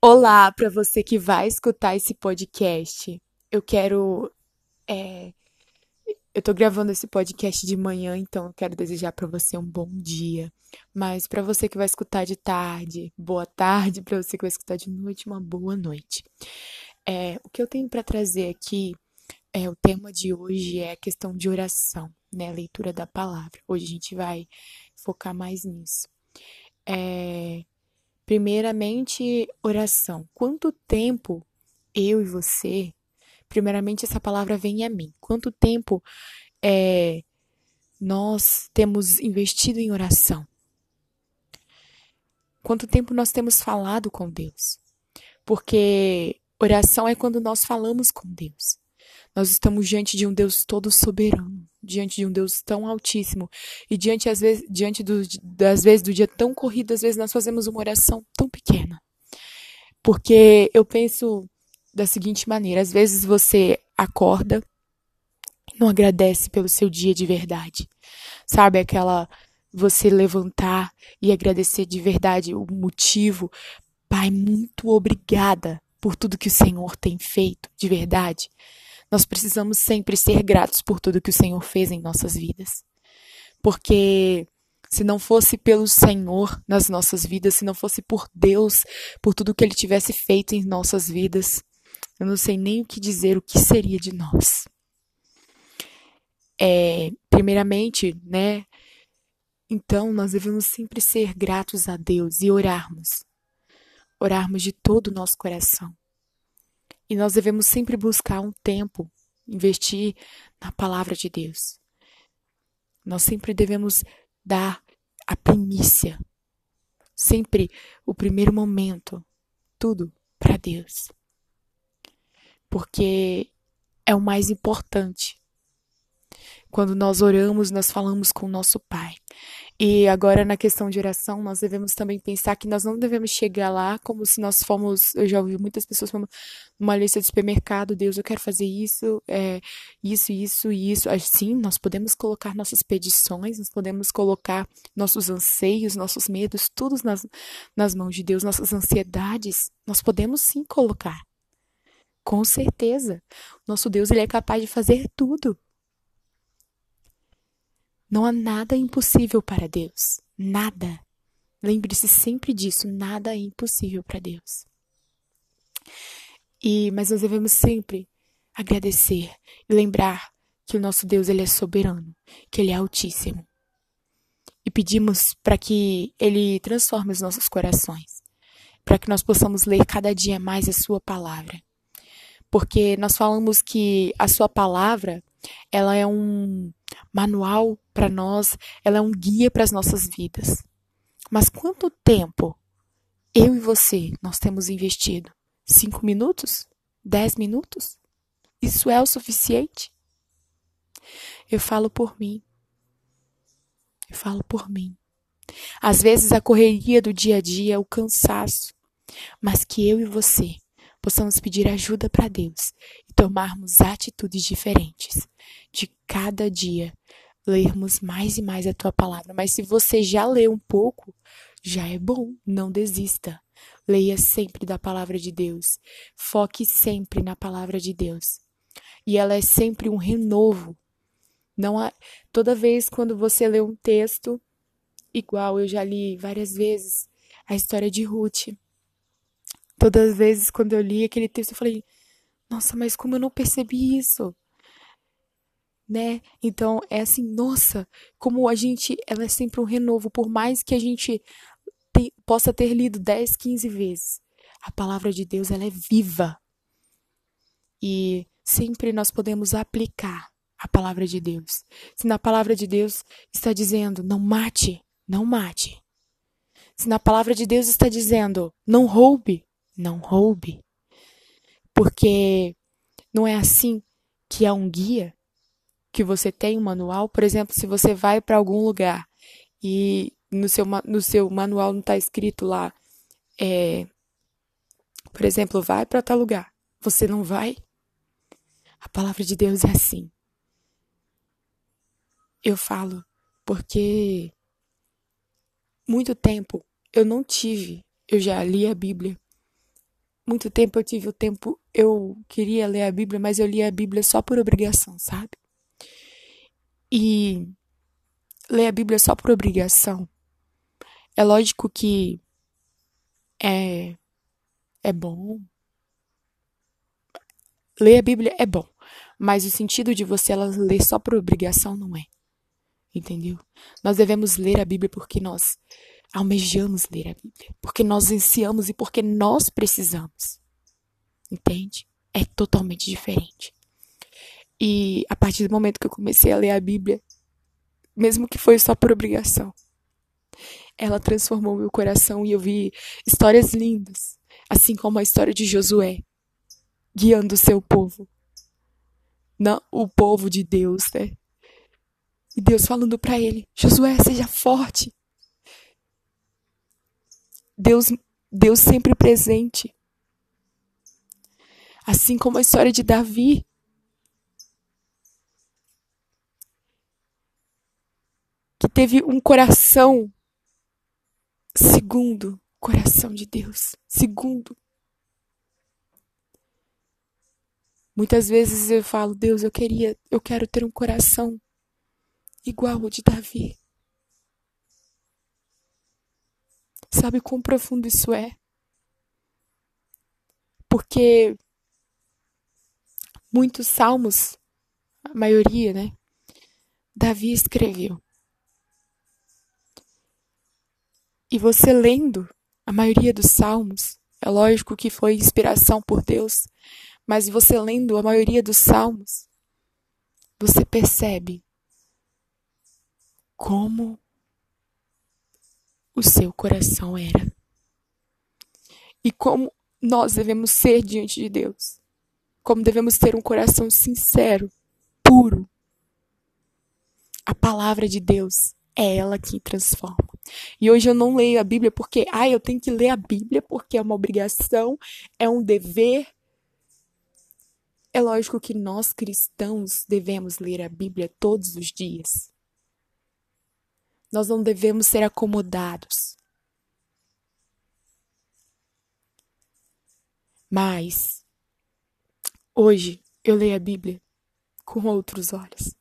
Olá para você que vai escutar esse podcast. Eu quero. é, eu tô gravando esse podcast de manhã, então eu quero desejar para você um bom dia. Mas para você que vai escutar de tarde, boa tarde. Para você que vai escutar de noite, uma boa noite. É, o que eu tenho para trazer aqui é o tema de hoje é a questão de oração, né? Leitura da palavra. Hoje a gente vai focar mais nisso. É, Primeiramente, oração. Quanto tempo eu e você, primeiramente essa palavra vem a mim. Quanto tempo é, nós temos investido em oração? Quanto tempo nós temos falado com Deus? Porque oração é quando nós falamos com Deus. Nós estamos diante de um Deus todo soberano, diante de um Deus tão altíssimo. E diante, às vezes, diante do, das vezes do dia tão corrido, às vezes nós fazemos uma oração tão pequena. Porque eu penso da seguinte maneira: às vezes você acorda e não agradece pelo seu dia de verdade. Sabe aquela você levantar e agradecer de verdade o motivo. Pai, muito obrigada por tudo que o Senhor tem feito de verdade. Nós precisamos sempre ser gratos por tudo que o Senhor fez em nossas vidas. Porque se não fosse pelo Senhor nas nossas vidas, se não fosse por Deus, por tudo que Ele tivesse feito em nossas vidas, eu não sei nem o que dizer, o que seria de nós. É, primeiramente, né? Então, nós devemos sempre ser gratos a Deus e orarmos. Orarmos de todo o nosso coração. E nós devemos sempre buscar um tempo, investir na palavra de Deus. Nós sempre devemos dar a primícia, sempre o primeiro momento, tudo para Deus. Porque é o mais importante. Quando nós oramos, nós falamos com o nosso Pai. E agora, na questão de oração, nós devemos também pensar que nós não devemos chegar lá como se nós fomos. Eu já ouvi muitas pessoas falando uma lista de supermercado: Deus, eu quero fazer isso, é, isso, isso isso. Assim, nós podemos colocar nossas petições, nós podemos colocar nossos anseios, nossos medos, tudo nas, nas mãos de Deus, nossas ansiedades. Nós podemos sim colocar. Com certeza. Nosso Deus, ele é capaz de fazer tudo. Não há nada impossível para Deus. Nada. Lembre-se sempre disso, nada é impossível para Deus. E mas nós devemos sempre agradecer e lembrar que o nosso Deus ele é soberano, que ele é altíssimo. E pedimos para que ele transforme os nossos corações, para que nós possamos ler cada dia mais a sua palavra. Porque nós falamos que a sua palavra, ela é um manual para nós, ela é um guia para as nossas vidas. Mas quanto tempo eu e você nós temos investido? Cinco minutos? Dez minutos? Isso é o suficiente? Eu falo por mim. Eu falo por mim. Às vezes a correria do dia a dia, o cansaço, mas que eu e você possamos pedir ajuda para Deus e tomarmos atitudes diferentes de cada dia lermos mais e mais a tua palavra. Mas se você já leu um pouco, já é bom, não desista. Leia sempre da palavra de Deus. Foque sempre na palavra de Deus. E ela é sempre um renovo. Não há, toda vez quando você lê um texto, igual eu já li várias vezes a história de Ruth. Todas as vezes quando eu li aquele texto, eu falei: "Nossa, mas como eu não percebi isso?" Né? Então é assim, nossa, como a gente, ela é sempre um renovo, por mais que a gente te, possa ter lido 10, 15 vezes. A palavra de Deus, ela é viva. E sempre nós podemos aplicar a palavra de Deus. Se na palavra de Deus está dizendo, não mate, não mate. Se na palavra de Deus está dizendo, não roube, não roube. Porque não é assim que é um guia que você tem um manual, por exemplo, se você vai para algum lugar e no seu, no seu manual não está escrito lá, é, por exemplo, vai para tal lugar, você não vai? A palavra de Deus é assim. Eu falo porque muito tempo eu não tive, eu já li a Bíblia muito tempo eu tive o tempo, eu queria ler a Bíblia, mas eu lia a Bíblia só por obrigação, sabe? E ler a Bíblia só por obrigação, é lógico que é é bom. Ler a Bíblia é bom, mas o sentido de você ela ler só por obrigação não é. Entendeu? Nós devemos ler a Bíblia porque nós almejamos ler a Bíblia, porque nós ansiamos e porque nós precisamos. Entende? É totalmente diferente. E a partir do momento que eu comecei a ler a Bíblia, mesmo que foi só por obrigação, ela transformou meu coração e eu vi histórias lindas, assim como a história de Josué, guiando o seu povo. Não, o povo de Deus, né? E Deus falando para ele: Josué, seja forte. Deus, Deus sempre presente. Assim como a história de Davi. Que teve um coração segundo o coração de Deus. Segundo. Muitas vezes eu falo, Deus, eu queria, eu quero ter um coração igual ao de Davi. Sabe quão profundo isso é? Porque muitos salmos, a maioria, né? Davi escreveu. E você lendo a maioria dos salmos, é lógico que foi inspiração por Deus, mas você lendo a maioria dos salmos, você percebe como o seu coração era. E como nós devemos ser diante de Deus. Como devemos ter um coração sincero, puro. A palavra de Deus é ela que transforma. E hoje eu não leio a Bíblia porque, ah, eu tenho que ler a Bíblia porque é uma obrigação, é um dever. É lógico que nós cristãos devemos ler a Bíblia todos os dias. Nós não devemos ser acomodados. Mas, hoje, eu leio a Bíblia com outros olhos.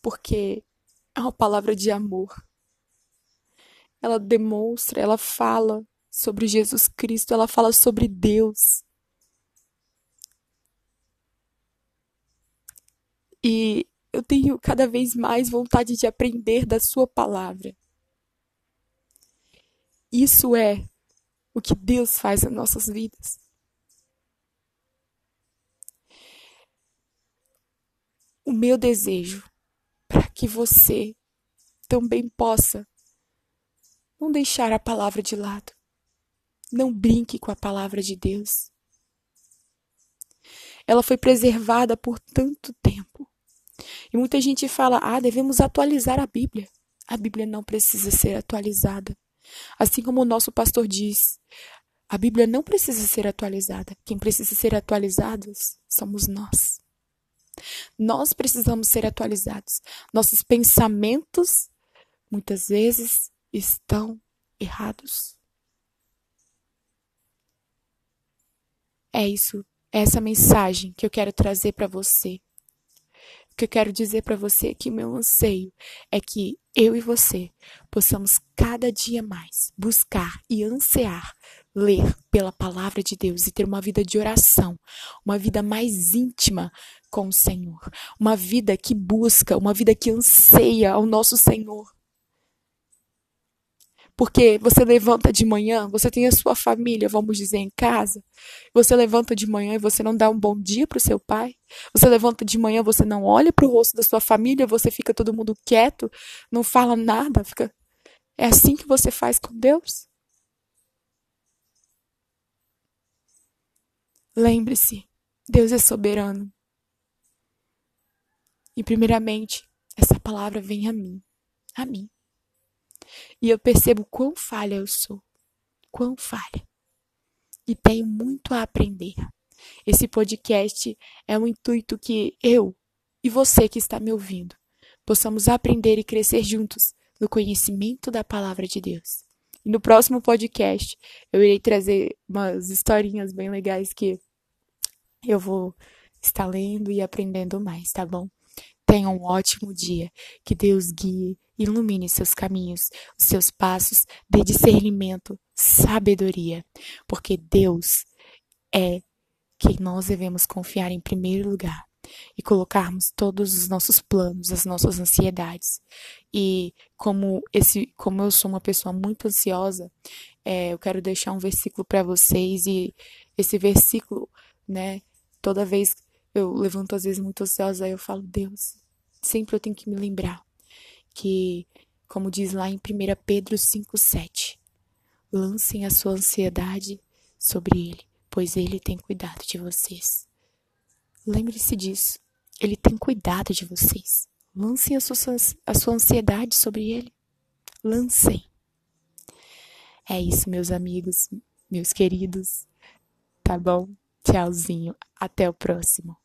Porque é uma palavra de amor. Ela demonstra, ela fala sobre Jesus Cristo, ela fala sobre Deus. E eu tenho cada vez mais vontade de aprender da Sua palavra. Isso é o que Deus faz nas nossas vidas. O meu desejo que você também possa não deixar a palavra de lado. Não brinque com a palavra de Deus. Ela foi preservada por tanto tempo. E muita gente fala: ah, devemos atualizar a Bíblia. A Bíblia não precisa ser atualizada. Assim como o nosso pastor diz, a Bíblia não precisa ser atualizada. Quem precisa ser atualizados somos nós. Nós precisamos ser atualizados. Nossos pensamentos, muitas vezes, estão errados. É isso, é essa mensagem que eu quero trazer para você o que eu quero dizer para você é que meu anseio é que eu e você possamos cada dia mais buscar e ansiar ler pela palavra de Deus e ter uma vida de oração, uma vida mais íntima com o Senhor, uma vida que busca, uma vida que anseia ao nosso Senhor. Porque você levanta de manhã, você tem a sua família, vamos dizer, em casa. Você levanta de manhã e você não dá um bom dia para o seu pai. Você levanta de manhã, você não olha para o rosto da sua família, você fica todo mundo quieto, não fala nada, fica É assim que você faz com Deus? Lembre-se, Deus é soberano. E primeiramente, essa palavra vem a mim, a mim. E eu percebo quão falha eu sou. Quão falha. E tenho muito a aprender. Esse podcast é um intuito que eu e você que está me ouvindo possamos aprender e crescer juntos no conhecimento da palavra de Deus. E no próximo podcast eu irei trazer umas historinhas bem legais que eu vou estar lendo e aprendendo mais, tá bom? Tenha um ótimo dia. Que Deus guie, ilumine seus caminhos, os seus passos, dê discernimento, sabedoria, porque Deus é quem nós devemos confiar em primeiro lugar e colocarmos todos os nossos planos, as nossas ansiedades. E como esse, como eu sou uma pessoa muito ansiosa, é, eu quero deixar um versículo para vocês e esse versículo, né? Toda vez eu levanto às vezes muito ansiosa, aí eu falo Deus. Sempre eu tenho que me lembrar que, como diz lá em 1 Pedro 5:7, lancem a sua ansiedade sobre ele, pois ele tem cuidado de vocês. Lembre-se disso. Ele tem cuidado de vocês. Lancem a sua, a sua ansiedade sobre ele. Lancem. É isso, meus amigos, meus queridos. Tá bom? Tchauzinho. Até o próximo.